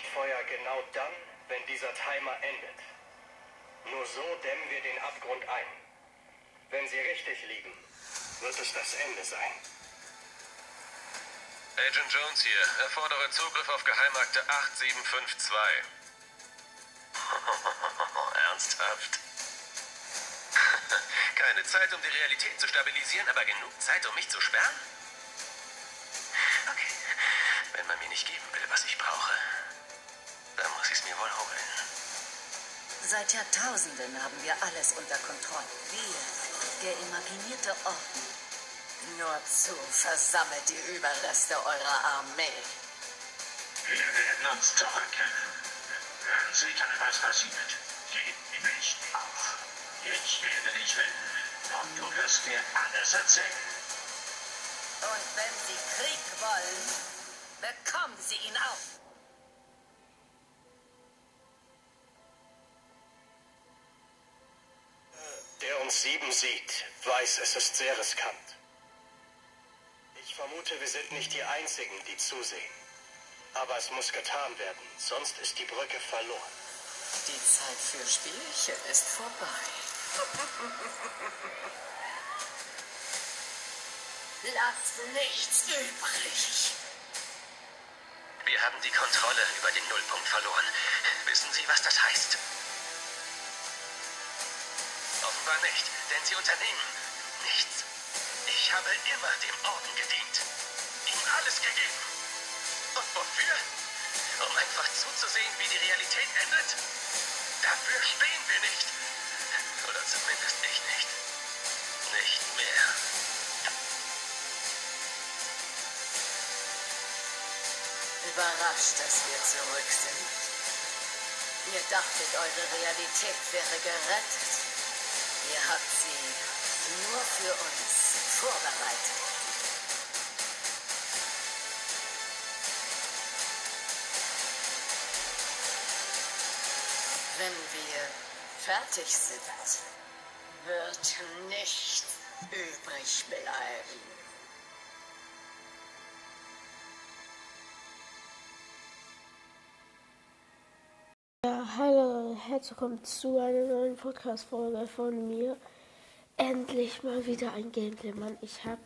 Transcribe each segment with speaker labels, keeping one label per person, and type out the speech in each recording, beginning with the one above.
Speaker 1: Leuchtfeuer genau dann, wenn dieser Timer endet. Nur so dämmen wir den Abgrund ein. Wenn sie richtig liegen, wird es das Ende sein.
Speaker 2: Agent Jones hier. Erfordere Zugriff auf Geheimakte 8752. Ernsthaft? Keine Zeit, um die Realität zu stabilisieren, aber genug Zeit, um mich zu sperren? Wohl holen.
Speaker 3: Seit Jahrtausenden haben wir alles unter Kontrolle. Wir, der imaginierte Orden. Nur zu versammelt die Überreste eurer Armee.
Speaker 4: Wir werden uns zurückkehren. Hören Sie dann, was passiert. Gib nicht auf. Ich werde dich finden. Und du wirst mir alles erzählen.
Speaker 3: Und wenn Sie Krieg wollen, bekommen Sie ihn auch.
Speaker 1: Sieht, weiß, es ist sehr riskant. Ich vermute, wir sind nicht die Einzigen, die zusehen. Aber es muss getan werden, sonst ist die Brücke verloren.
Speaker 3: Die Zeit für Spielchen ist vorbei. Lasst nichts übrig.
Speaker 2: Wir haben die Kontrolle über den Nullpunkt verloren. Wissen Sie, was das heißt? Offenbar nicht, denn Sie unternehmen nichts. Ich habe immer dem Orden gedient. Ihm alles gegeben. Und wofür? Um einfach zuzusehen, wie die Realität endet? Dafür stehen wir nicht. Oder zumindest ich nicht. Nicht mehr.
Speaker 3: Überrascht, dass wir zurück sind. Ihr dachtet, eure Realität wäre gerettet. Ihr habt sie nur für uns vorbereitet. Wenn wir fertig sind, wird nichts übrig bleiben.
Speaker 5: Willkommen zu einer neuen Podcast-Folge von mir. Endlich mal wieder ein Gameplay, Mann. Ich hab,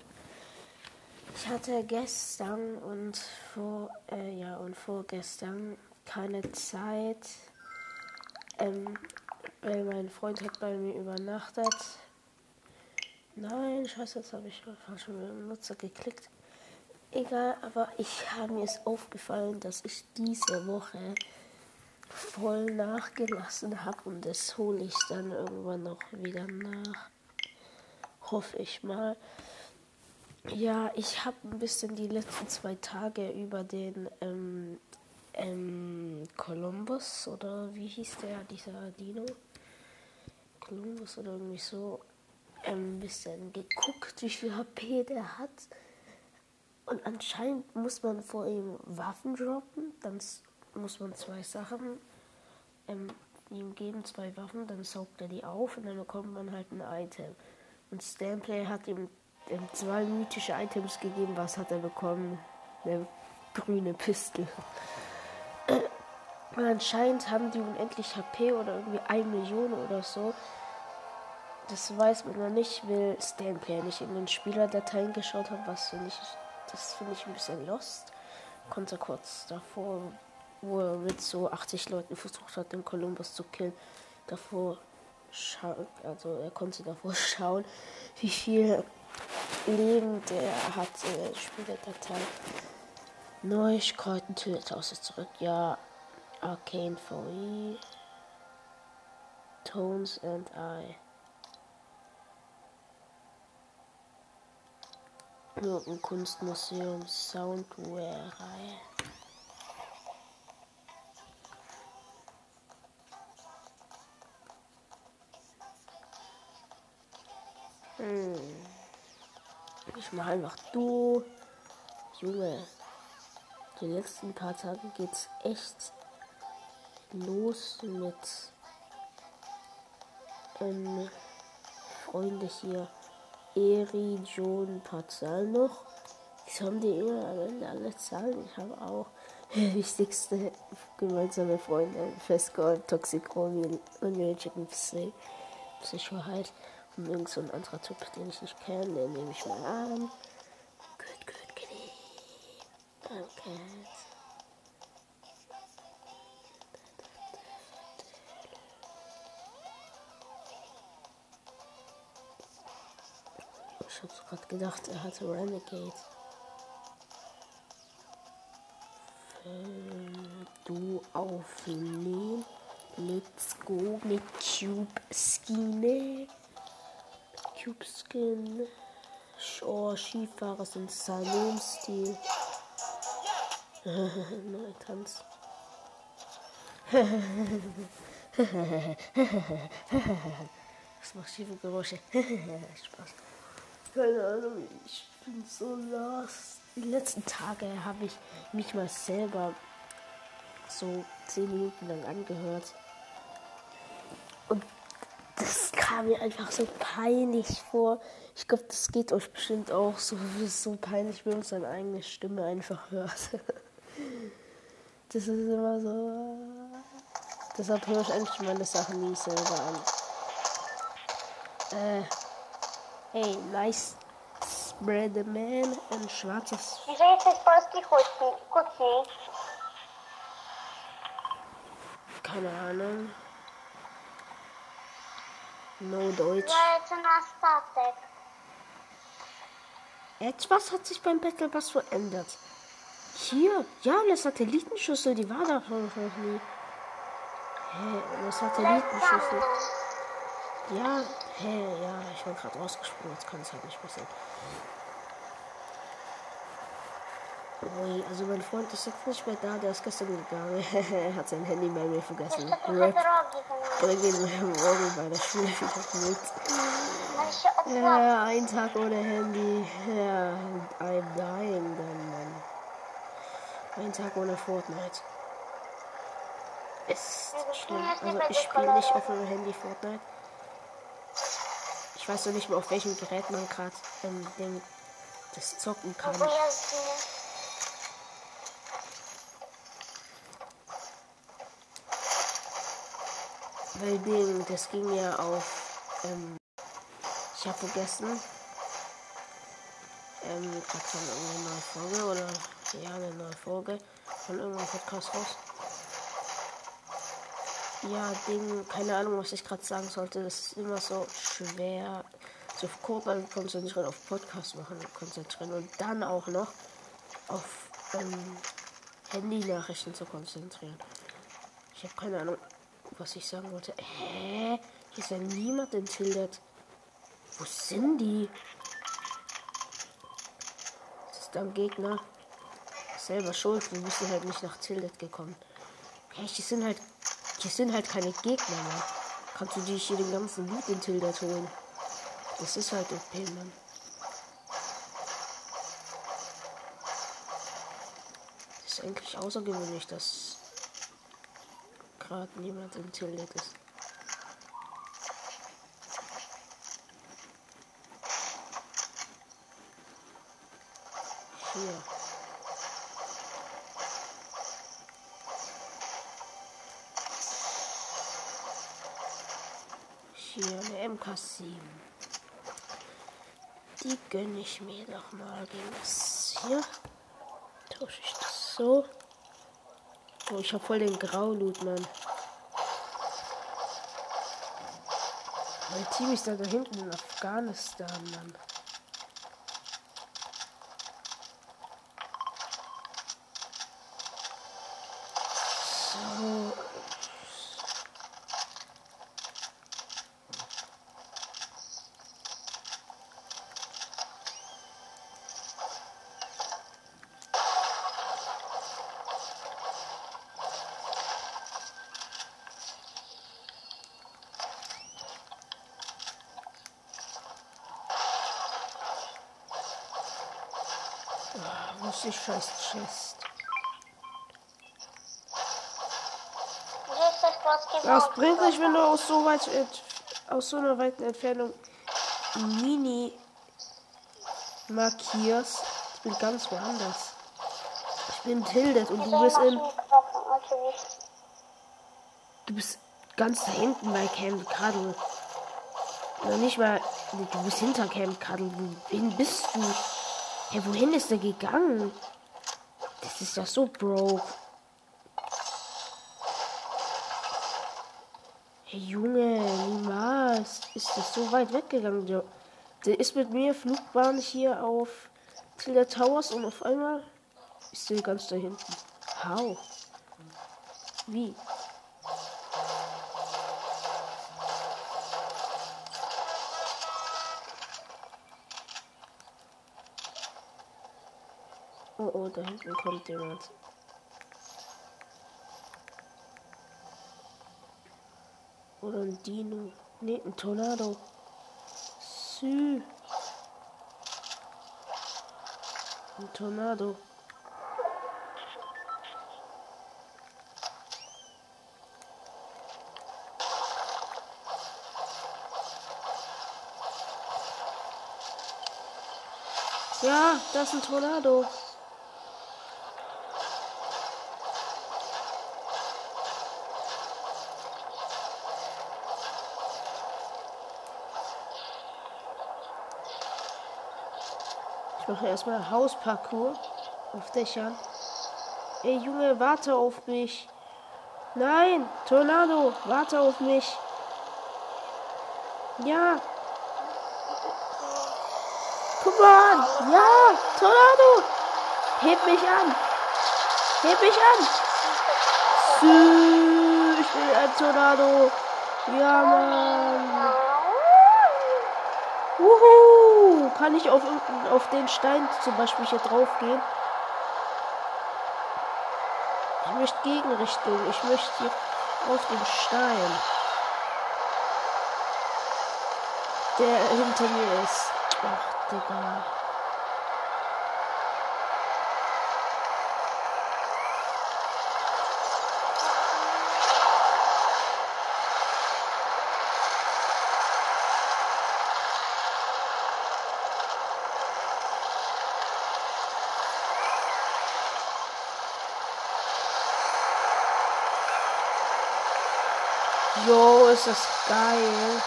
Speaker 5: ich hatte gestern und vor, äh, ja, und vorgestern keine Zeit, ähm, weil mein Freund hat bei mir übernachtet. Nein, scheiße, jetzt habe ich falsch mit dem Nutzer geklickt. Egal, aber ich habe mir ist aufgefallen, dass ich diese Woche voll nachgelassen habe und das hole ich dann irgendwann noch wieder nach. Hoffe ich mal. Ja, ich habe ein bisschen die letzten zwei Tage über den ähm, ähm, Columbus oder wie hieß der, dieser Dino? Columbus oder irgendwie so ähm, ein bisschen geguckt, wie viel HP der hat. Und anscheinend muss man vor ihm Waffen droppen, dann muss man zwei Sachen ähm, ihm geben, zwei Waffen, dann saugt er die auf und dann bekommt man halt ein Item. Und Stanplay hat ihm ähm, zwei mythische Items gegeben. Was hat er bekommen? Eine grüne Pistole. Und anscheinend haben die unendlich HP oder irgendwie 1 Million oder so. Das weiß man noch nicht, weil Stanplay nicht in den Spielerdateien geschaut hat, was finde ich, das finde ich ein bisschen lost. Konnte kurz davor, wo er mit so 80 Leuten versucht hat, den Columbus zu killen, davor schauen, also er konnte davor schauen, wie viel Leben der hat in der Spielerdatei. Neuigkeiten, ist zurück, ja. Arcane VE. Tones and I. Irgendein Kunstmuseum, Soundware-Reihe. Hm. Ich mache einfach du. Junge. Die letzten paar Tage geht's echt los mit ähm, Freunde hier. Eri, John, paar Zahlen noch. Wieso haben die immer am Ende alle Zahlen? Ich habe auch wichtigste gemeinsame Freunde. Festgold, Toxicromi, Unreal Chicken Psycho halt. Irgend so ein anderer Typ, den ich nicht kenne, den nehme ich mal an. Gut, gut, kitty. Okay. Ich hab's gerade gedacht, er hatte Renegade. du aufnehmen. Let's go mit Cube Skin. Cube Skin. Oh, Skifahrer sind Salon-Stil. Neue Tanz. Das macht schiefe Geräusche. Spaß. Keine Ahnung, ich bin so lost. Die letzten Tage habe ich mich mal selber so 10 Minuten lang angehört. kam mir einfach so peinlich vor. Ich glaube, das geht euch bestimmt auch so. Das ist so peinlich, wenn man seine eigene Stimme einfach hört. Das ist immer so. Deshalb höre ich endlich meine Sachen nie selber an. Äh. Ey, nice. Spread the man, in schwarzes.
Speaker 6: Wieso das nicht die kurz
Speaker 5: Keine Ahnung. No Deutsch. Etwas hat sich beim Battle Pass verändert. Hier, ja, eine Satellitenschüssel, die war da schon noch nie. Hä, eine Satellitenschüssel. Ja, hä, ja, ich bin gerade rausgesprungen, jetzt kann es halt nicht passieren. Also mein Freund ist jetzt nicht mehr da, der ist gestern gegangen. er hat sein Handy bei mir vergessen.
Speaker 6: Rap.
Speaker 5: Oder gehen wir morgen bei der Schule wieder mit. Ja, ein Tag ohne Handy. Ja, ein Nein, dann, Mann. Ein Tag ohne Fortnite. Ist schlimm. Also ich spiele nicht auf meinem Handy Fortnite. Ich weiß noch nicht mal, auf welchem Gerät man gerade ähm, das zocken kann.
Speaker 6: Ich
Speaker 5: Weil Ding, das ging ja auf. Ähm, ich habe vergessen. Ähm, gerade von irgendeiner neue Folge oder ja, eine neue Folge von irgendeinem Podcast raus. Ja, Ding, keine Ahnung, was ich gerade sagen sollte. Das ist immer so schwer, sich auf Code konzentrieren, auf Podcast machen konzentrieren und dann auch noch auf ähm, Handy-Nachrichten zu konzentrieren. Ich habe keine Ahnung, was ich sagen wollte. Hä? Hier ist ja niemand in Tildet. Wo sind die? Das ist am Gegner. Selber schuld, wir sind halt nicht nach Tildet gekommen. Hä, hier sind halt. Hier sind halt keine Gegner mehr. Kannst du dir hier den ganzen Loot in Tildet holen? Das ist halt OP, Mann. Das ist eigentlich außergewöhnlich, dass gerade niemand in Tildet ist. Hier. Hier eine MK7. Die gönne ich mir doch mal gegen das hier. Tausche ich das so. Oh, ich hab voll den Graulut, Mann. Mein Team ist da, da hinten in Afghanistan, Mann. So.
Speaker 6: Asi šest, šest.
Speaker 5: Was bringt es, wenn du aus so, weit, aus so einer weiten Entfernung Mini markierst? Ich bin ganz woanders. Ich bin Tildet und du bist in.
Speaker 6: Du
Speaker 5: bist ganz da hinten bei Camp Cuddle. Nicht mal. Du bist hinter Camp Cuddle. Wen bist du? Hey, wohin ist der gegangen? Das ist ja so broke. Hey Junge, niemals ist das so weit weggegangen. Der, der ist mit mir Flugbahn hier auf Tilda Towers und auf einmal ist der ganz da hinten. How? Wie? Hinten kommt jemand. Oder ein Dino. Nee, ein Tornado. Sü. Ein Tornado. Ja, das ist ein Tornado. Mache erstmal Hausparcours auf Dächern. Ey Junge, warte auf mich. Nein, Tornado, warte auf mich. Ja. Come on. Ja, Tornado. Heb mich an. Heb mich an. Sü, Ich will ein Tornado. Ja, Mann. Wuhu! Kann ich auf, auf den Stein zum Beispiel hier drauf gehen? Ich möchte Gegenrichtung. Ich möchte hier auf den Stein. Der hinter mir ist. Ach, Digga. Jo, ist das geil.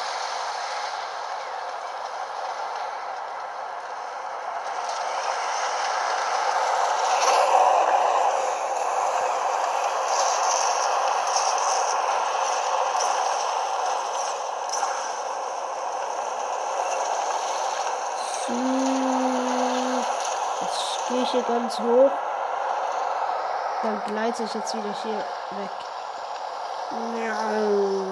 Speaker 5: Jetzt gehe ich hier ganz hoch. Dann gleite ich jetzt wieder hier weg. Miau.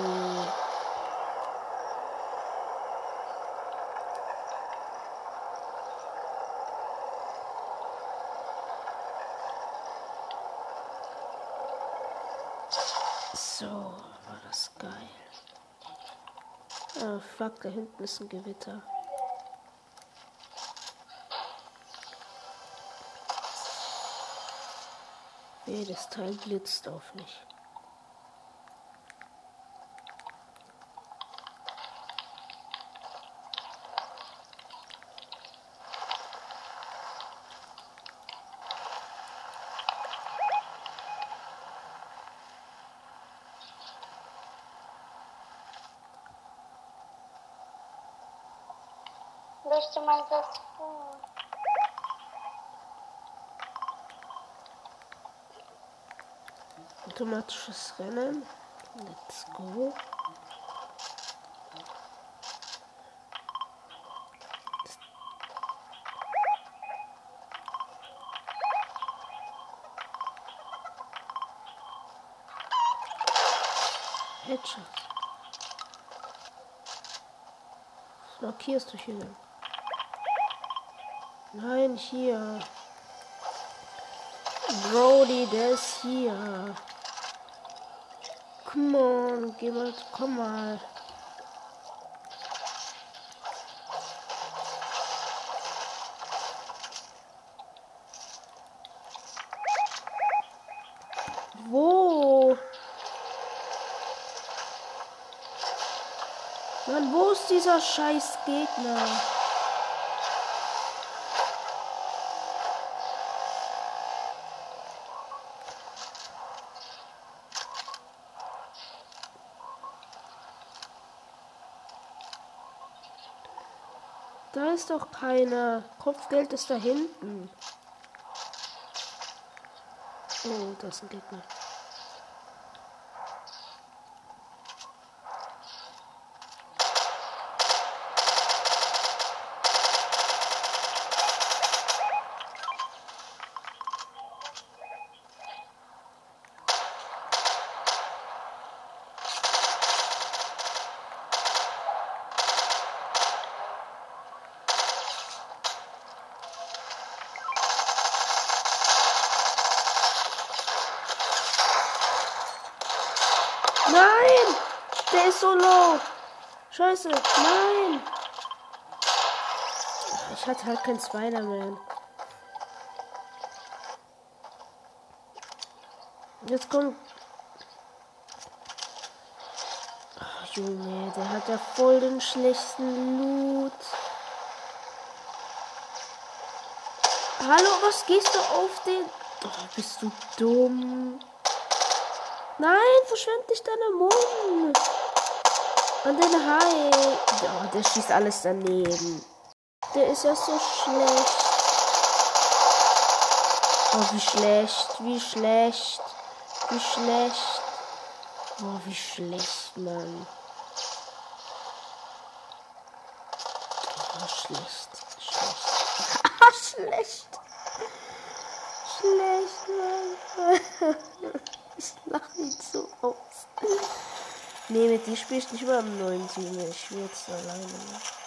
Speaker 5: So, war das geil. Ah, fuck, da hinten ist ein Gewitter. Jedes Teil blitzt auf mich.
Speaker 6: Möchte man das tun?
Speaker 5: Automatisches Rennen. Let's go. Headshot. Was markierst du hier denn? Nein, hier. Brody, der ist hier. Come on, geh mal, komm mal. Wo? Mann, wo ist dieser scheiß Gegner? Da ist doch keiner. Kopfgeld ist da hinten. Oh, das ist ein Gegner. Nein! Der ist so low. Scheiße. Nein! Ich hatte halt kein Spider-Man. Jetzt kommt. Junge, der hat ja voll den schlechten Loot. Hallo, was gehst du auf den. Oh, bist du dumm? Nein, verschwend nicht deine Mund. Und den Hai. Ja, der schießt alles daneben. Der ist ja so schlecht. Oh, wie schlecht, wie schlecht, wie schlecht. Oh, wie schlecht, Mann. Oh, schlecht, schlecht. schlecht. Schlecht, Mann. Ich lache nicht so aus. Spiele ich nicht mehr im neuen Team. Ich spiele jetzt alleine.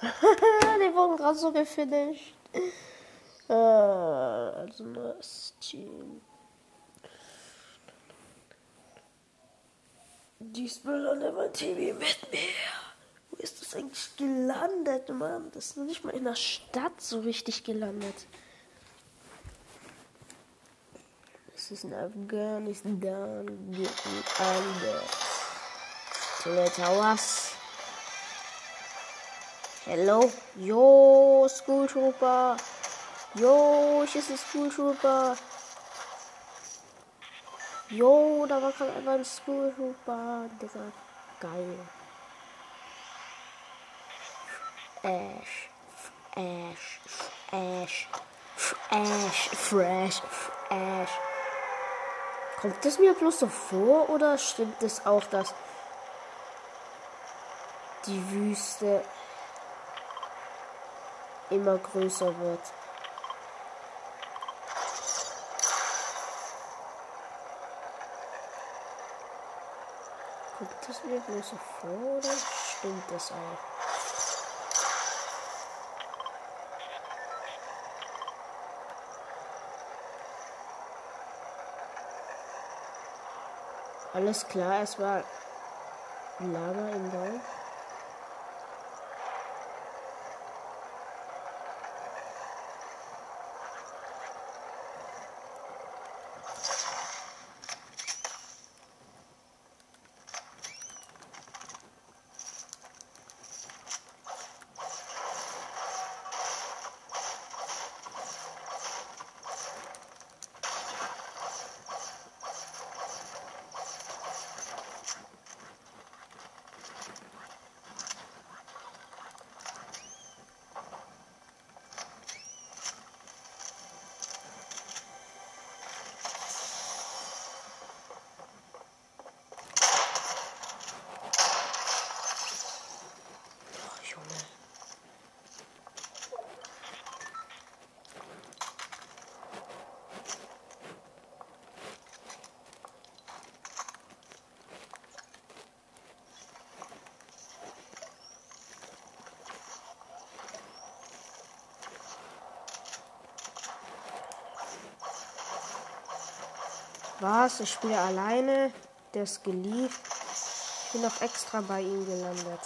Speaker 5: Die wurden gerade so gefinisht. Äh, also neues Team. Diesmal an der TV mit mir. Wo ist das eigentlich gelandet, Mann? Das ist noch nicht mal in der Stadt so richtig gelandet. Das ist in Afghanistan anders. Tolle Towers. Hello? Yo, School. Yo, ich ist ein School Trooper. Yo, da war gerade einfach ein School Trooper. Digga, geil. Ash. Ash. Ash. Ash. Fresh. Ash. Kommt das mir bloß so vor oder stimmt es auch, dass die Wüste immer größer wird. Das mir bloß so vor oder stimmt das auch? Alles klar, es war Lava im Bau. Oh, Junge. Was? Ich spiele alleine. Der ist geliebt. Ich bin auch extra bei ihm gelandet.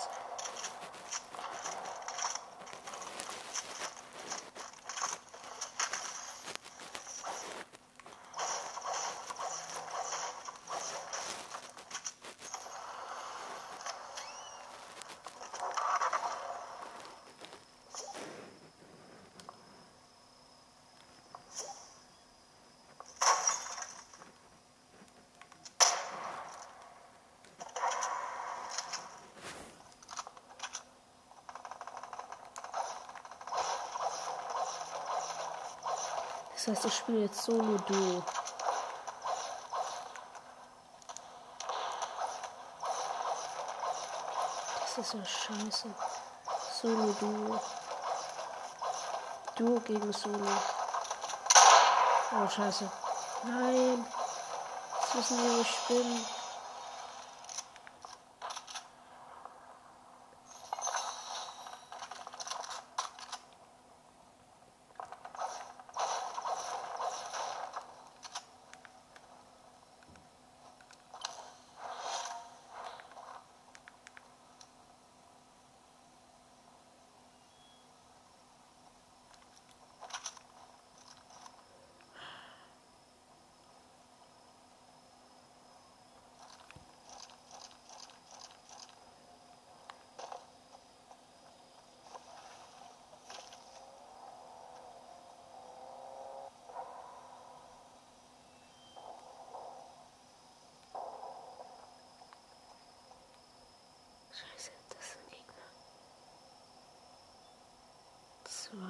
Speaker 5: Das heißt, ich spiele jetzt Solo-Duo. Das ist ja scheiße. Solo-Duo. Duo gegen Solo. Oh, scheiße. Nein. Jetzt müssen wir nicht spinnen.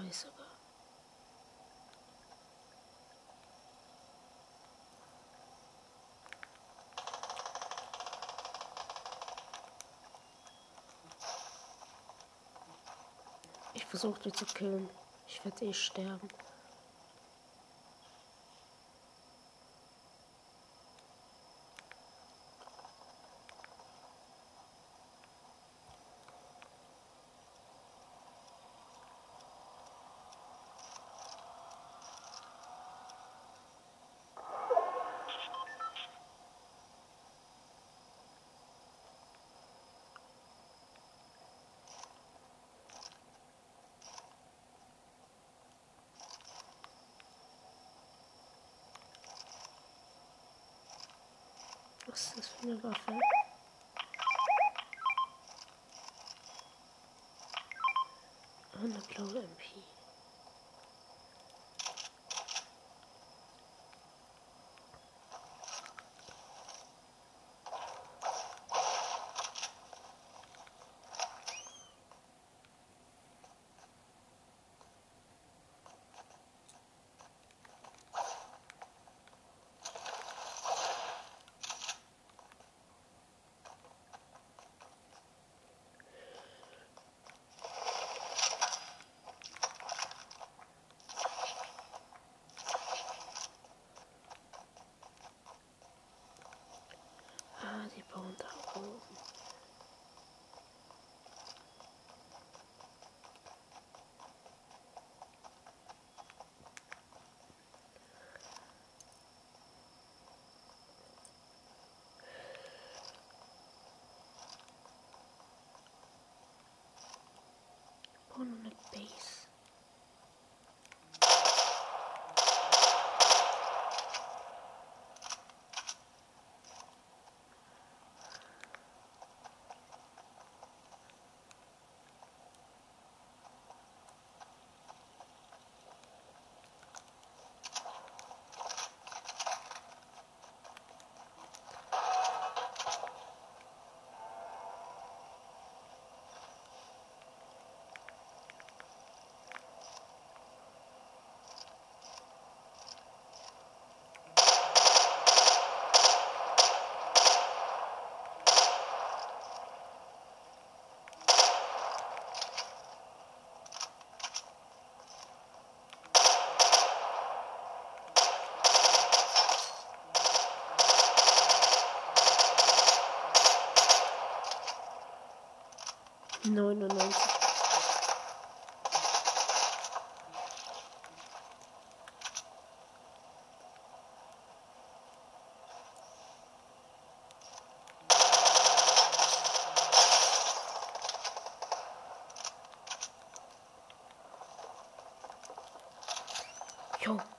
Speaker 5: Zwei sogar. Ich versuche die zu killen. Ich werde eh sterben. Was ist das für eine Waffe? Ah, eine blaue MP. face. 99. Yo.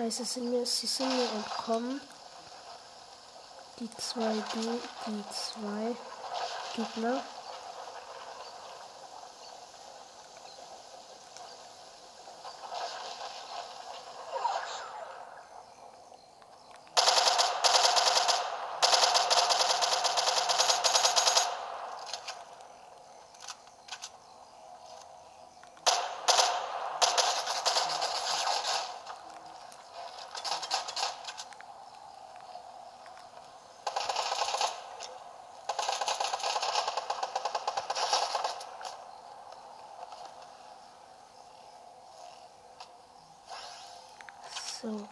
Speaker 5: Scheiße, sind mir, sie sind mir entkommen. Die zwei, die, die zwei Gegner. So.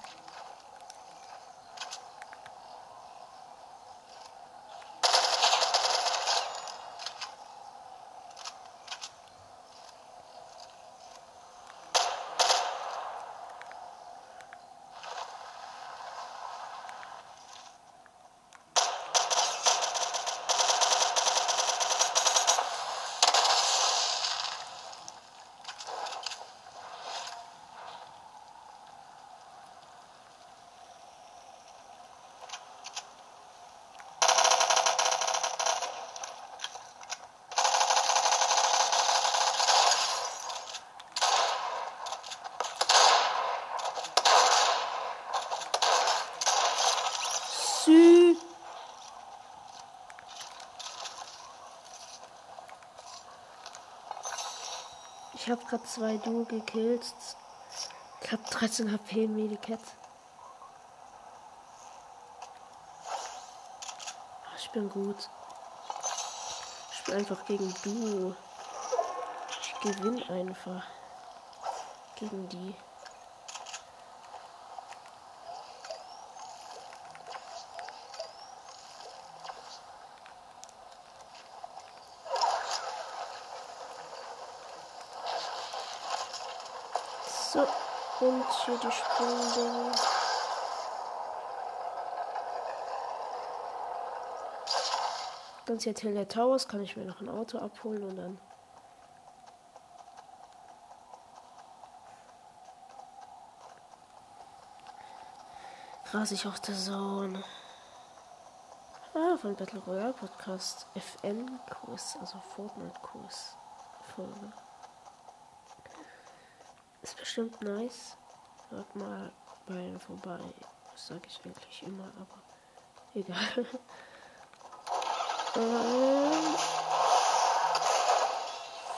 Speaker 5: Sü. Ich habe gerade zwei Duo gekillt. Ich habe 13 HP Medicat. Ich bin gut. Ich bin einfach gegen Duo. Ich gewinne einfach gegen die. So, und hier die Sprungdinge. Ganz hier Taylor Towers kann ich mir noch ein Auto abholen und dann. Rase ich auf der Zone. Ah, von Battle Royale Podcast. FN-Kurs, also Fortnite-Kurs. Folge. Ist bestimmt nice. Hört mal bei ihm vorbei. Das sage ich eigentlich immer, aber egal. ähm,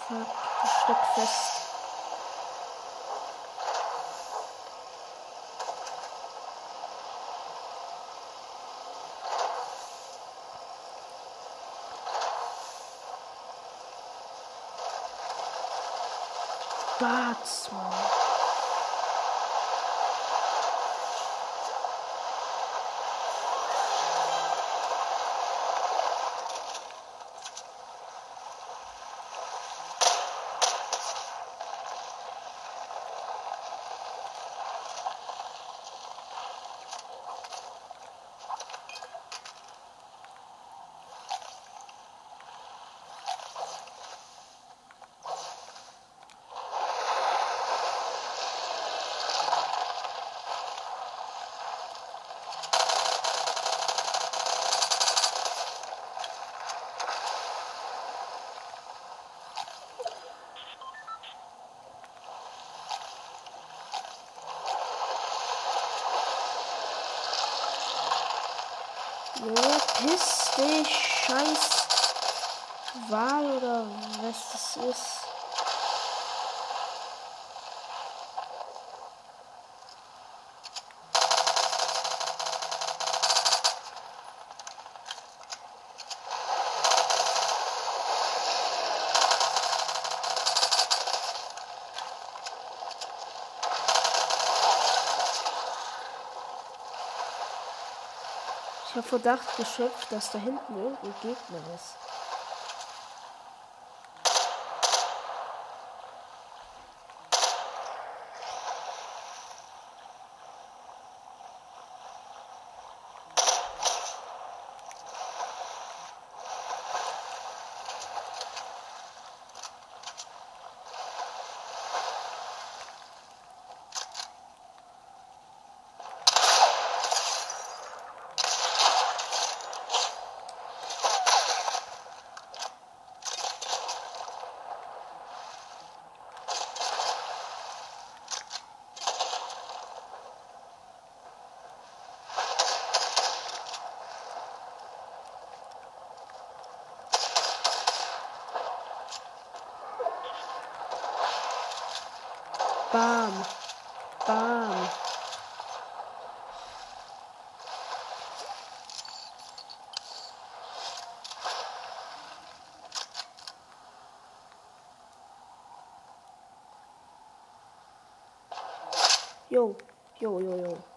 Speaker 5: fuck, ich steck fest. Bats, Piss dich, scheiß Wahl oder was das ist. Habe Verdacht geschöpft, dass da hinten irgendein Gegner ist. Bam. Bam. Jo, jo, jo, jo.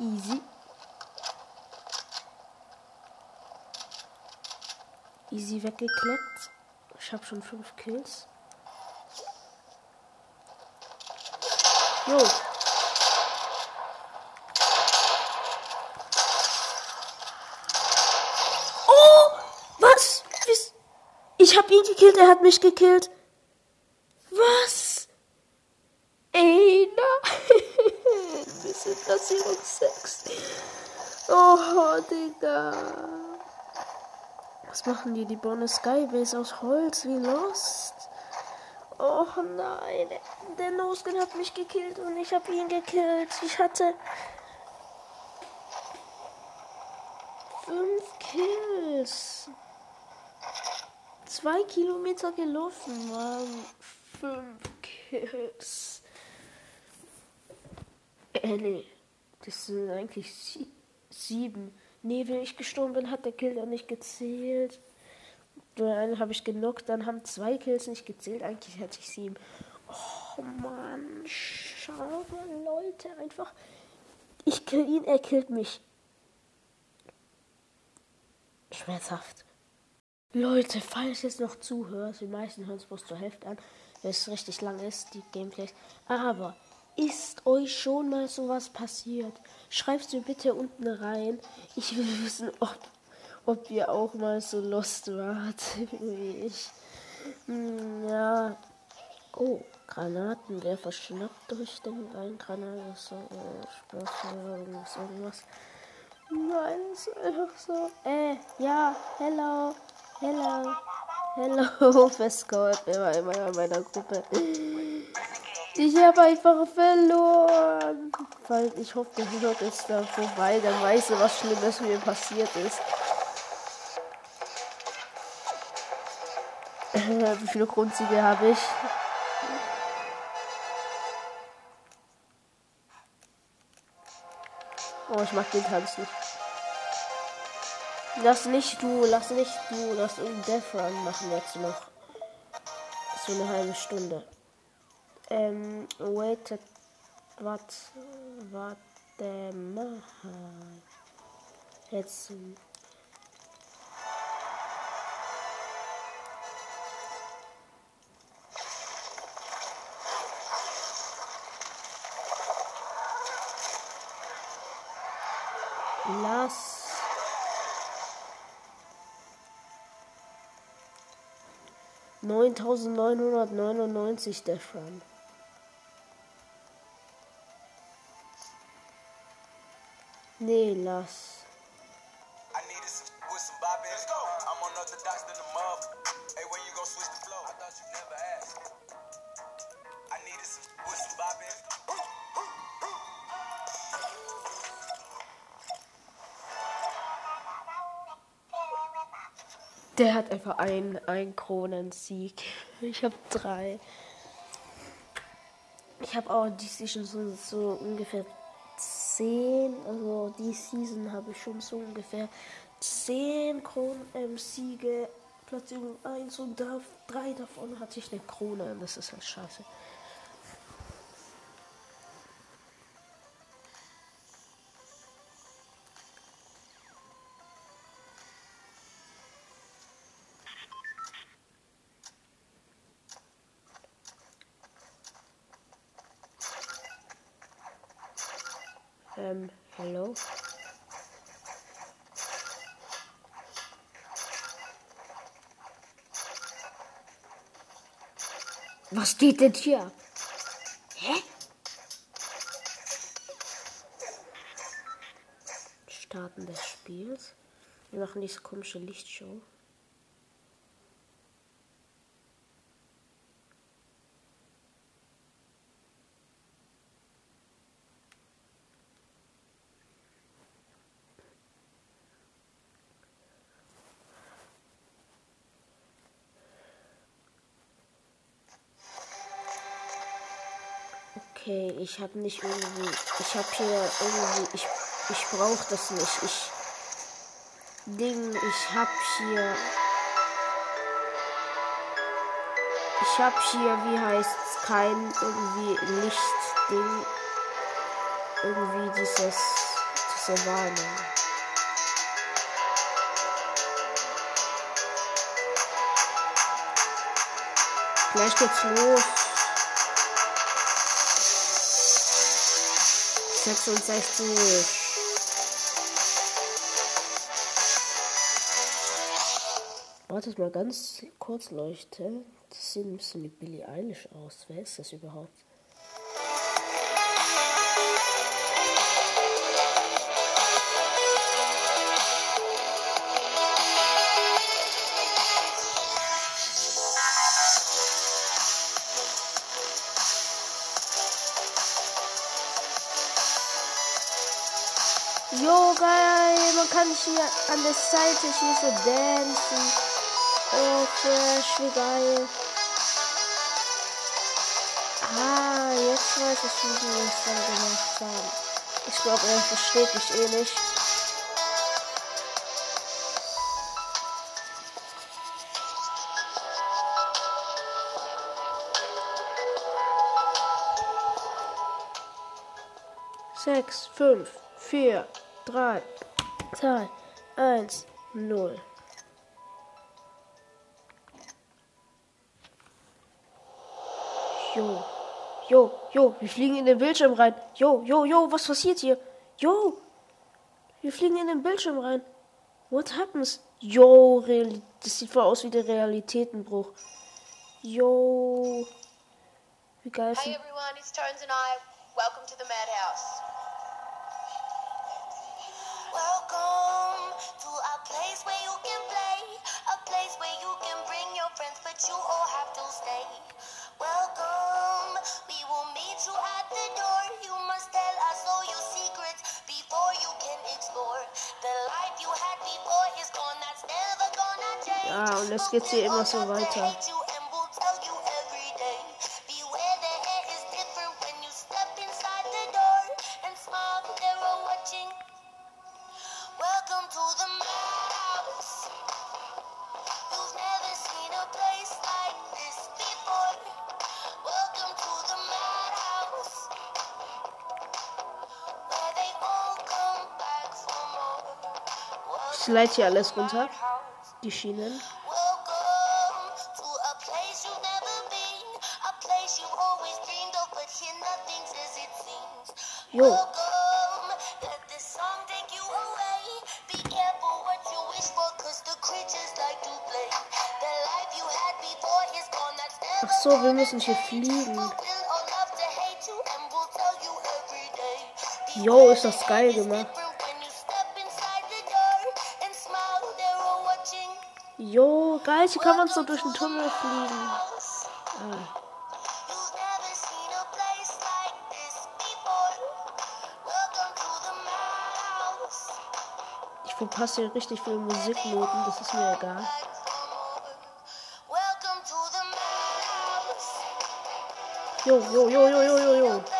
Speaker 5: Easy. Easy weggekleppt. Ich habe schon fünf Kills. Jo. Oh! Was? Ich habe ihn gekillt, er hat mich gekillt. Was? Ey, nein. Bisschen Platzierung 6. Oh, Digga. Was machen die? Die eine Skybase aus Holz wie Lost. Oh nein. Der Noskin hat mich gekillt und ich habe ihn gekillt. Ich hatte fünf Kills. Zwei Kilometer gelaufen, Mann. Fünf Kills. Äh, nee. Das sind eigentlich sie sieben. Nee, wenn ich gestorben bin, hat der Kill dann nicht gezählt. Einen habe ich genockt, dann haben zwei Kills nicht gezählt. Eigentlich hätte ich sieben. Oh Mann, schade, Leute. Einfach. Ich kill ihn, er killt mich. Schmerzhaft. Leute, falls ihr jetzt noch zuhört, die meisten hören es bloß zur Hälfte an, weil es richtig lang ist, die Gameplays. Aber ist euch schon mal sowas passiert? Schreibt mir bitte unten rein. Ich will wissen, ob, ob ihr auch mal so lost wart wie ich. Hm, ja. Oh, Granatenwerfer schnappt durch den einen Granat. So, äh, irgendwas, irgendwas. Nein, ist einfach so. Äh, ja, hello, hello, hello, Festcode, immer, immer in meiner Gruppe. Ich habe einfach verloren. Weil ich hoffe, der Hürde ist da vorbei, dann weiß er, was Schlimmes mir passiert ist. Wie viele Grundsiege habe ich? Oh, ich mag den Tanz nicht. Lass nicht du, lass nicht du, lass irgendeinen Death Run machen jetzt noch. So eine halbe Stunde. Ähm, wait, wat, warte mal. Jetzt. Lass. Neuntausendneunhundertneunundneunzig Death Run.
Speaker 7: In it.
Speaker 5: Der hat einfach ein, ein Kronensieg. Ich habe drei. Ich habe auch die Season so, so ungefähr zehn. Also die Season habe ich schon so ungefähr zehn Kronen-Siege. Platzierung 1 und da, drei davon hatte ich eine Krone. Das ist halt scheiße. Ähm, hallo? Was geht denn hier? Hä? Starten des Spiels. Wir machen diese komische Lichtshow. Okay, ich habe nicht irgendwie. Ich habe hier irgendwie. Ich, ich brauche das nicht. Ich. Ding, ich habe hier. Ich habe hier, wie heißt's, kein irgendwie Lichtding. Irgendwie dieses. Diese Warnung. Gleich geht's los. 66. Wartet mal ganz kurz, Leute. Das sieht ein bisschen wie Billie Eilish aus. Wer ist das überhaupt? Jo, geil. Man kann hier an der Seite hier so dancen. Oh, fresh, wie geil. Ah, jetzt weiß ich, wie die das dann gemacht haben. Ich glaube, er versteht mich eh nicht. Sechs, fünf, vier, drei, zwei, eins, null. Jo, jo, jo, wir fliegen in den Bildschirm rein. Jo, jo, jo, was passiert hier? Jo, wir fliegen in den Bildschirm rein. What happens? Jo, Real das sieht voll aus wie der Realitätenbruch. Jo, wie geil ist
Speaker 8: Hey everyone, it's Tones and I. Welcome to the Madhouse.
Speaker 9: Welcome to a place where you can play, a place where you can bring your friends, but you all have to stay. Welcome, we will meet you at the door. You must tell us all your secrets before you can explore. The life you had before is gone, that's never gonna change.
Speaker 5: Und es geht hier immer so weiter.
Speaker 9: You had before is gone, that's never
Speaker 5: Ach so, wir müssen hier fliegen. Jo, ist das geil gemacht. Geil, hier kann man so durch den Tunnel fliegen. Ah. Ich verpasse hier richtig viele Musiknoten, das ist mir egal. Jo, jo, jo, jo, jo, jo, jo.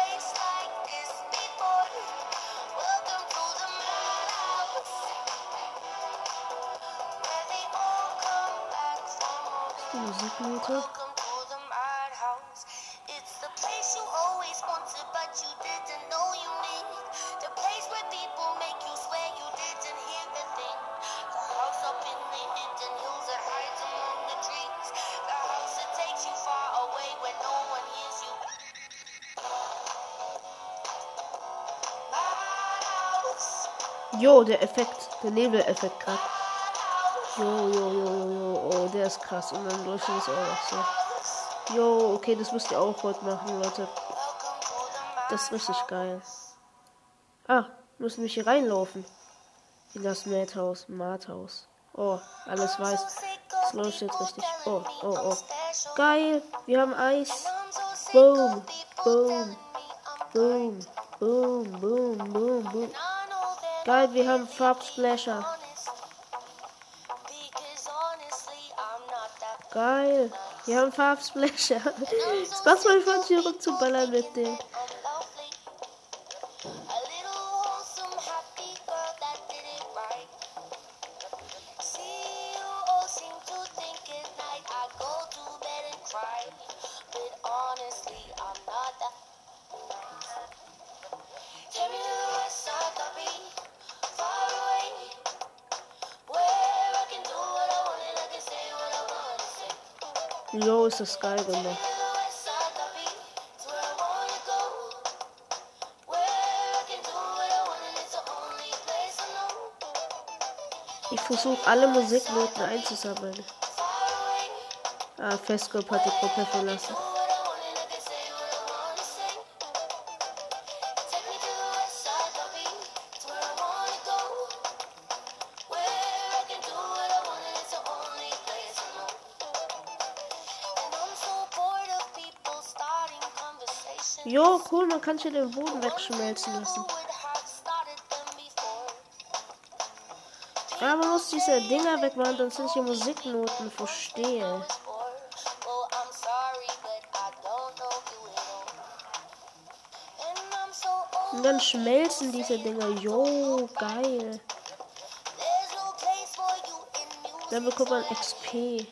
Speaker 9: Der Effekt, der Nebeleffekt gerade. Jo, jo, jo, jo. Oh, der ist krass. Und dann durch ist auch noch so. Jo, okay, das müsst ihr auch heute machen, Leute. Das ist richtig geil. Ah, müssen wir hier reinlaufen. In das Madhouse. Madhouse. Oh, alles weiß. Läuft jetzt richtig. Oh, oh, oh. Geil. Wir haben Eis. Boom. Boom. Boom. Boom. Boom. Boom. Boom. Geil, wir haben Farbsplasher. Geil. Wir haben Farbsplasher. Es macht mal von hier rumzuballern mit dem.
Speaker 5: Only place I know.
Speaker 9: Ich versuche alle Musiknoten einzusammeln. Ah, Festgruppe hat die Gruppe verlassen. Cool, man kann hier den Boden wegschmelzen lassen. Ja, man muss diese Dinger wegmachen, dann sind hier Musiknoten, verstehe. Und dann schmelzen diese Dinger. Jo, geil. Dann bekommt man XP.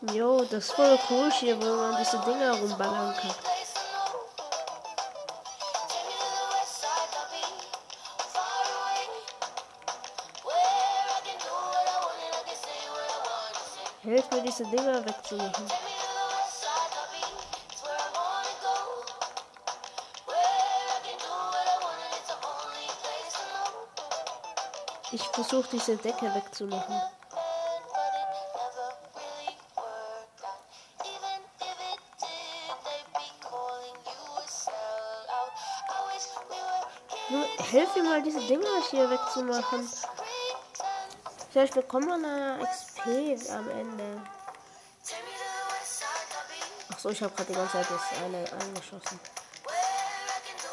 Speaker 9: Jo, das ist voll cool hier, wo man diese Dinger rumballern kann.
Speaker 5: Place I know. Take me to the west side, copy.
Speaker 9: Helf mir mal, diese Dinger hier wegzumachen. Vielleicht bekommt man eine XP am Ende.
Speaker 5: Copy.
Speaker 9: Achso, ich habe gerade die ganze Zeit das eine angeschossen.
Speaker 5: Where I can do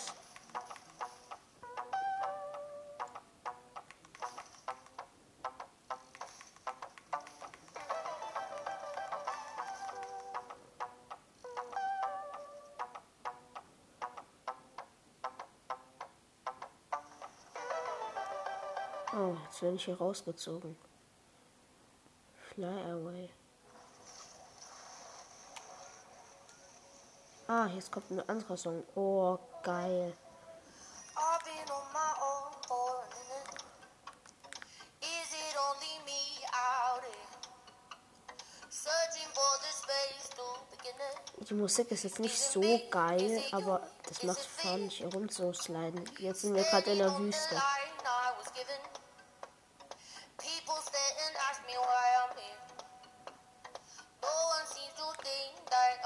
Speaker 5: what
Speaker 9: Jetzt werde ich hier rausgezogen. Fly away. Ah, jetzt kommt ein anderer Song. Oh, geil. Die Musik ist jetzt nicht so geil, aber das macht Fun, hier rumzusliden. Jetzt sind wir gerade in der Wüste.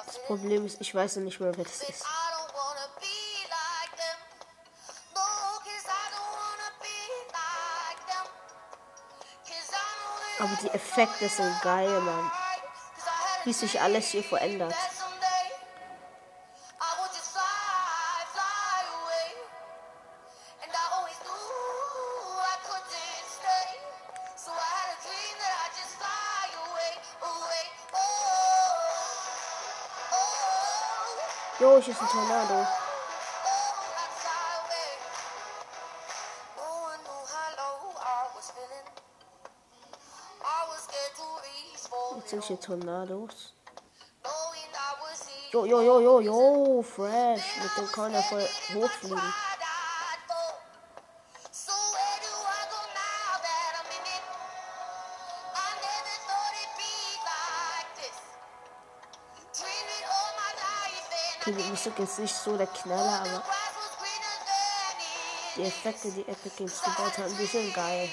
Speaker 9: Das. Problem ist, ich weiß nicht mehr, wer das ist. Aber die Effekte sind geil, Mann. Wie sich alles hier verändert. Jo, hier ist ein Tornado. Jetzt sind hier Tornados. Jo, jo, jo, jo, jo, fresh. Mit dem kann er voll hochfliegen. Musik ist nicht so der Knaller, aber die Effekte, die Epic Games gebaut haben, die sind geil.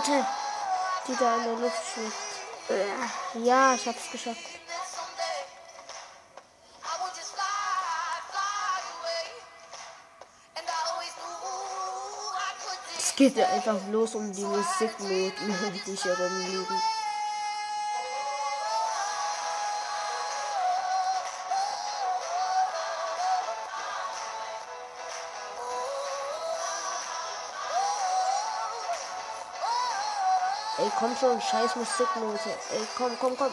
Speaker 9: Musiknote, die da in der Luft schwebt. Ja, ich hab's geschafft. Es geht ja einfach bloß um die Musiknoten, die hier rumliegen. Schon, scheiß Musiknote. Ey, komm, komm, komm.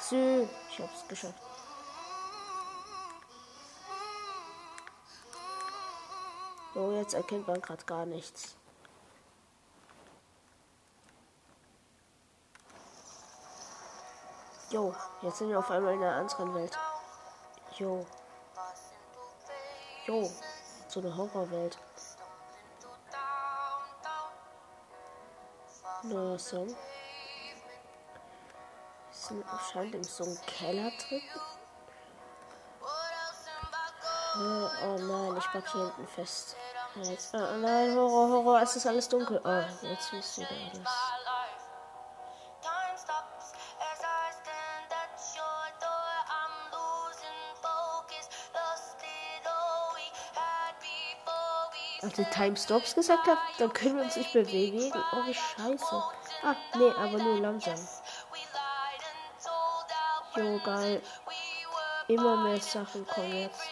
Speaker 9: Sü, ich hab's geschafft. So, jetzt erkennt man gerade gar nichts. Jo, jetzt sind wir auf einmal in einer anderen Welt. Jo. Jo, so eine Horrorwelt. Neuer Song. Sind anscheinend in so einem Keller drin. Oh, oh nein, ich pack hier hinten fest. Jetzt, oh nein, Horror, Horror, es ist alles dunkel. Oh, jetzt ist wieder alles. Als ich Time Stops gesagt habe, dann können wir uns nicht bewegen. Oh, wie scheiße. Ah, nee, aber nur langsam. Jo, geil. Immer mehr Sachen kommen jetzt.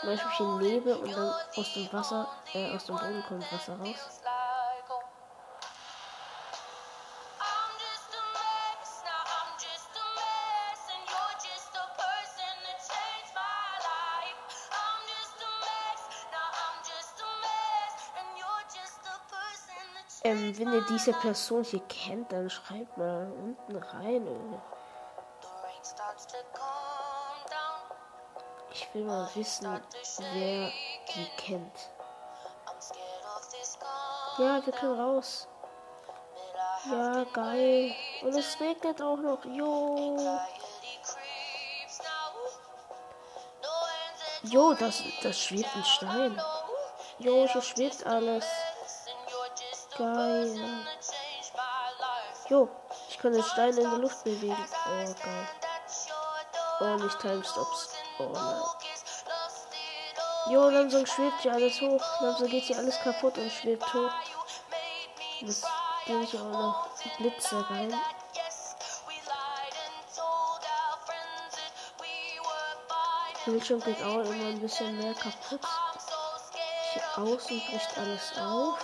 Speaker 9: Zum Beispiel hier Nebel und dann aus dem Wasser, äh, aus dem Boden kommt Wasser raus. Ähm, wenn ihr diese Person hier kennt, dann schreibt mal unten rein. Ich will mal wissen, wer die kennt. Ja, wir können raus. Ja, geil. Und es regnet auch noch. Jo. Jo, das, das schwebt ein Stein. Jo, hier schwebt alles. Geil. Jo, ich kann den Stein in der Luft bewegen. Oh, geil. Oh, nicht Time-Stops. Oh nein. Jo, langsam schwebt hier alles hoch. Langsam geht hier alles kaputt und schwebt hoch. Jetzt gebe ich auch noch Blitze rein. Bildschirm geht auch immer ein bisschen mehr kaputt. Hier außen bricht alles auf.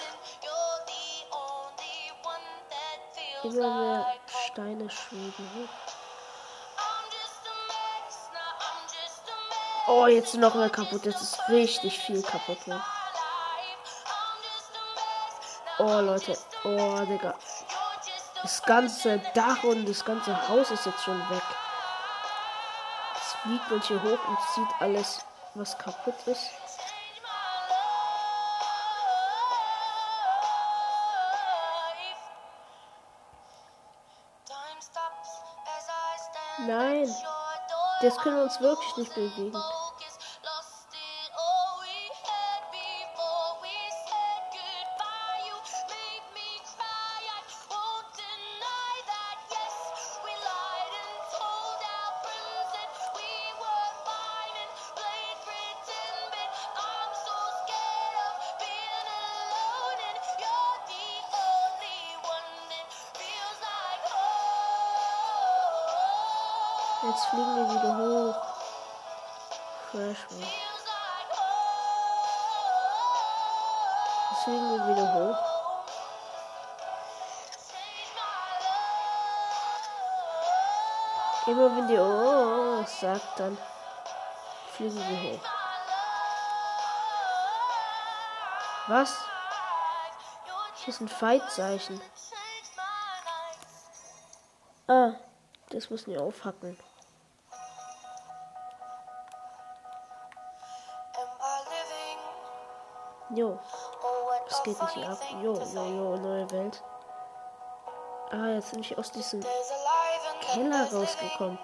Speaker 9: Immer mehr Steine schweben. Oh, jetzt noch mehr kaputt. Jetzt ist richtig viel kaputt. Ne? Oh, Leute. Oh, Digga. Das ganze Dach und das ganze Haus ist jetzt schon weg. Es fliegt und hier hoch und zieht alles, was kaputt ist. Jetzt können wir uns wirklich nicht bewegen. Jetzt fliegen wir wieder hoch. Fresh, Mann. Jetzt fliegen wir wieder hoch. Immer wenn die Oh sagt, dann fliegen wir hoch. Was? Hier ist ein Fight-Zeichen. Ah, das müssen wir aufhacken. Jo, das geht nicht hier ab. Jo, jo, jo, neue Welt. Ah, jetzt sind wir aus diesem Keller rausgekommen.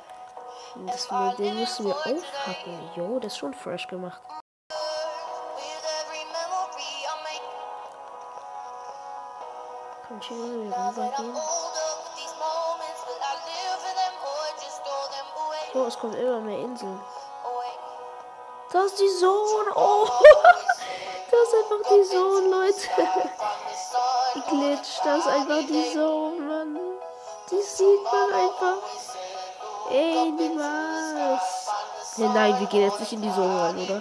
Speaker 9: Das, den müssen wir aufhacken. Jo, das ist schon fresh gemacht. Kann ich hier irgendwie rübergehen? Oh, es kommen immer mehr Inseln. Da ist die Zone. Oh, das ist einfach die Zone, Leute. Die Glitch, das ist einfach die Zone, Mann. Die sieht man einfach. Ey, niemals. Nee, nein, wir gehen jetzt nicht in die Zone rein, oder?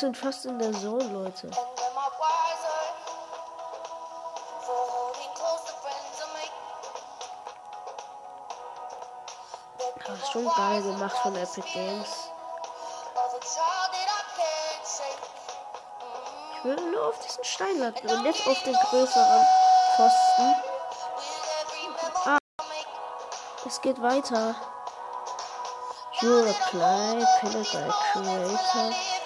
Speaker 9: Sind fast in der Zone, Leute. Das ist schon geil gemacht von Epic Games. Ich will nur auf diesen Stein landen und jetzt auf den größeren Pfosten. Ah, es geht weiter. You apply, pinned by creator.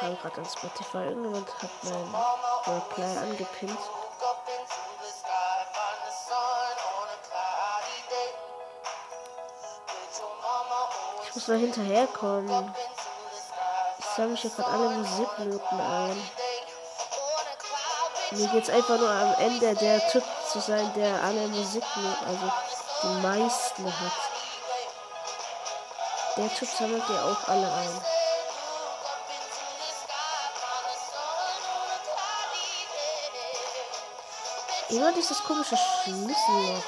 Speaker 9: Kam gerade an Spotify. Irgendjemand hat mein Reply angepinnt. Ich muss mal hinterherkommen. Ich sammle hier gerade alle Musiknoten ein. Mir geht's einfach nur am Ende der Typ zu sein, der alle Musiknoten, also die meisten hat. Der Typ sammelt ja auch alle ein. Immer dieses komische Schlüsselloch.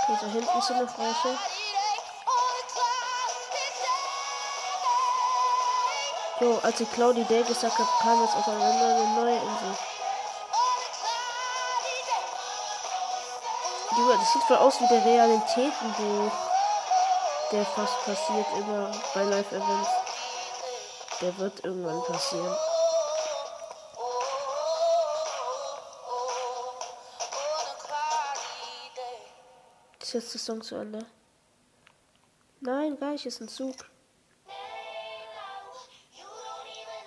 Speaker 9: Okay, da hinten sind noch welche. Jo, als ich Claudi Day gesagt habe, kam jetzt aufeinander eine neue Insel. Junge, das sieht voll aus wie der Realitätenbuch, der fast passiert immer bei Live-Events. Der wird irgendwann passieren. Ist jetzt der Song zu Ende? Nein, gleich ist ein Zug.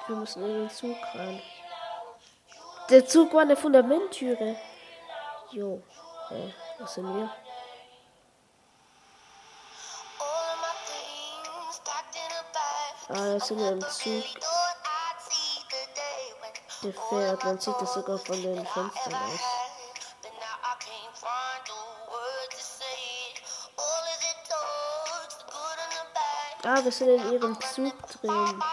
Speaker 9: Wir müssen in den Zug rein. Der Zug war eine Fundamenttüre. Jo. Äh, was sind wir? Ah, jetzt sind wir im Zug. Der fährt, man sieht das sogar von den Fenstern aus. Ah, wir sind in ihrem Zug drin.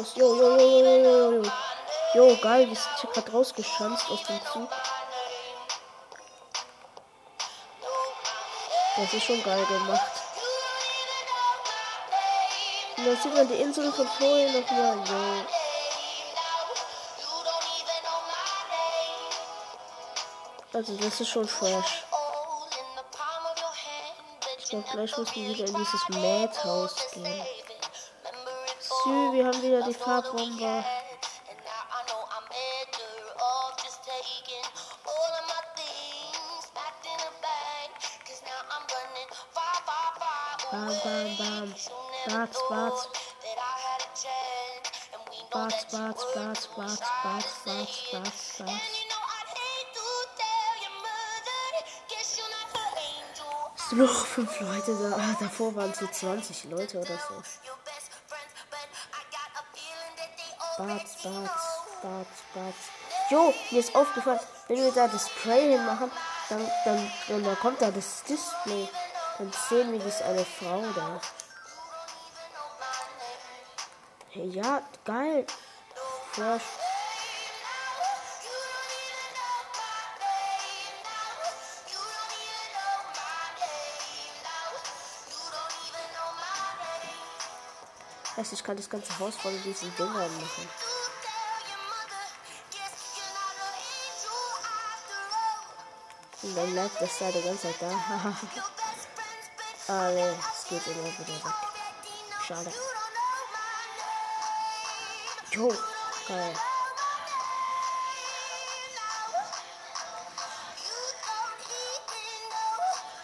Speaker 9: Raus. Jo, jo, jo, jo, jo, jo, jo. Geil, wir sind hier gerade rausgeschanzt aus dem Zug. Das ist schon geil gemacht. Und dann sieht man die Insel von vorhin nochmal. Jo. Also das ist schon fresh.
Speaker 5: So, gleich müssen wir wieder in dieses Madhouse gehen. Sü, wir haben wieder die Farbbombe. Bam, bam, bam. Bats, bats. Bats, bats, bats, bats, bats, bats, bats, bats. Es noch fünf Leute da. Ah, davor waren so 20 Leute oder so. Bats, Bats, Bats, Bats. Jo, mir ist aufgefallen, wenn wir da das Spray hinmachen, dann, dann, dann, dann kommt da das Display. Dann sehen wir, das eine Frau da. Ja, geil. Fresh. Heißt, ich kann das ganze Haus voll diesen Dingern machen. Und dann bleibt das da die ganze Zeit da. ah ne, es geht immer wieder weg. Schade. Jo, geil.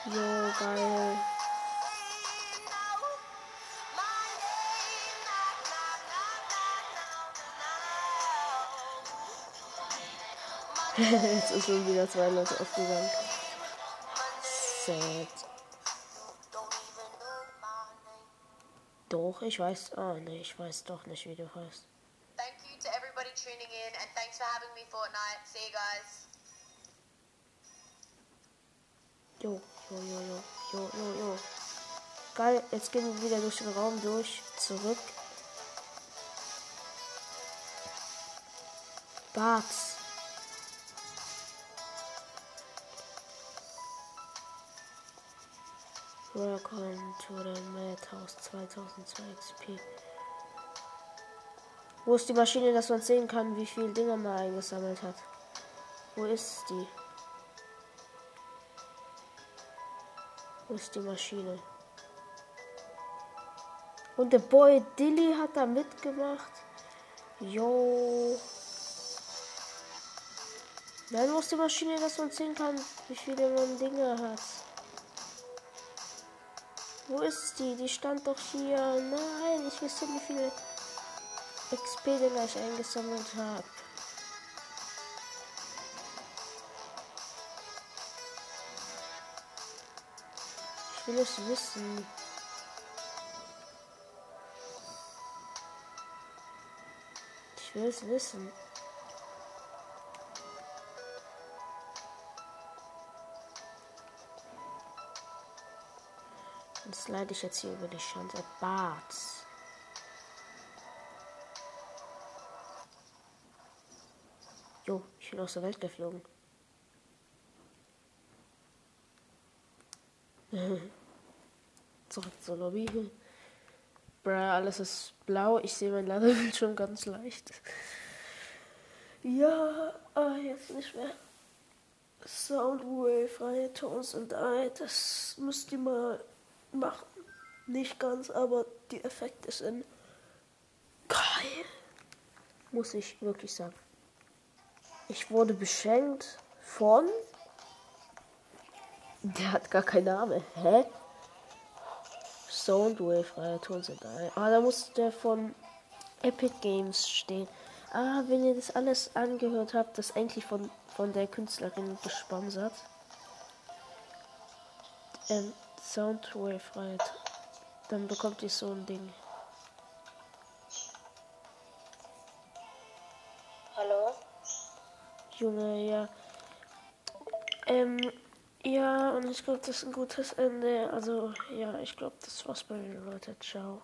Speaker 5: Jo, geil. Jetzt ist schon wieder zwei Leute aufgegangen. Sad. Doch, ich weiß. Ah, ne, ich weiß doch nicht, wie du heißt.
Speaker 8: Thank you to everybody tuning in and thanks for having me Fortnite. See you guys.
Speaker 5: Jo, jo, jo, jo, jo, jo, jo. Geil, jetzt gehen wir wieder durch den Raum durch, zurück. Barts. Welcome to the Madhouse 2002 XP. Wo ist die Maschine, dass man sehen kann, wie viel Dinger man eingesammelt hat? Wo ist die? Wo ist die Maschine? Und der Boy Dilly hat da mitgemacht. Jo. Nein, wo ist die Maschine, dass man sehen kann, wie viele man Dinge hat? Wo ist die? Die stand doch hier. Nein, ich nicht, wie viele XP-Dinger ich eingesammelt habe. Ich will es wissen. Ich will es wissen. Slide ich jetzt hier über die Chance. Barts. Jo, ich bin aus der Welt geflogen. Zurück zur Lobby. Bra, alles ist blau. Ich sehe mein Ladebild schon ganz leicht. Ja, ah, jetzt nicht mehr. Soundwave, freie Tones und I, das müsst ihr mal machen. Nicht ganz, aber die Effekte sind geil. Muss ich wirklich sagen. Ich wurde beschenkt von. Der hat gar keinen Namen. Hä? Soundwave, freie Tons und I. Ah, da muss der von Epic Games stehen. Ah, wenn ihr das alles angehört habt, das eigentlich von, von der Künstlerin gesponsert. Ähm, Soundwave right. Dann bekommt ihr so ein Ding.
Speaker 6: Hallo?
Speaker 5: Junge, ja. Ähm, ja, und ich glaube, das ist ein gutes Ende. Also, ja, ich glaube, das war's bei mir, Leute. Ciao.